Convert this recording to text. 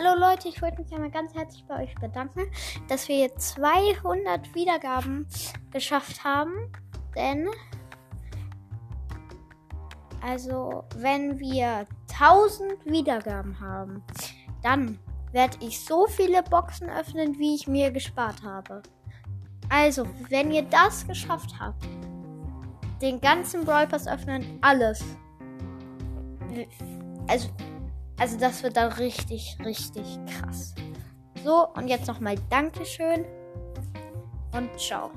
Hallo Leute, ich wollte mich einmal ganz herzlich bei euch bedanken, dass wir jetzt 200 Wiedergaben geschafft haben. Denn, also, wenn wir 1000 Wiedergaben haben, dann werde ich so viele Boxen öffnen, wie ich mir gespart habe. Also, wenn ihr das geschafft habt, den ganzen Brawl Pass öffnen, alles. Also, also das wird dann richtig, richtig krass. So, und jetzt nochmal Dankeschön und ciao.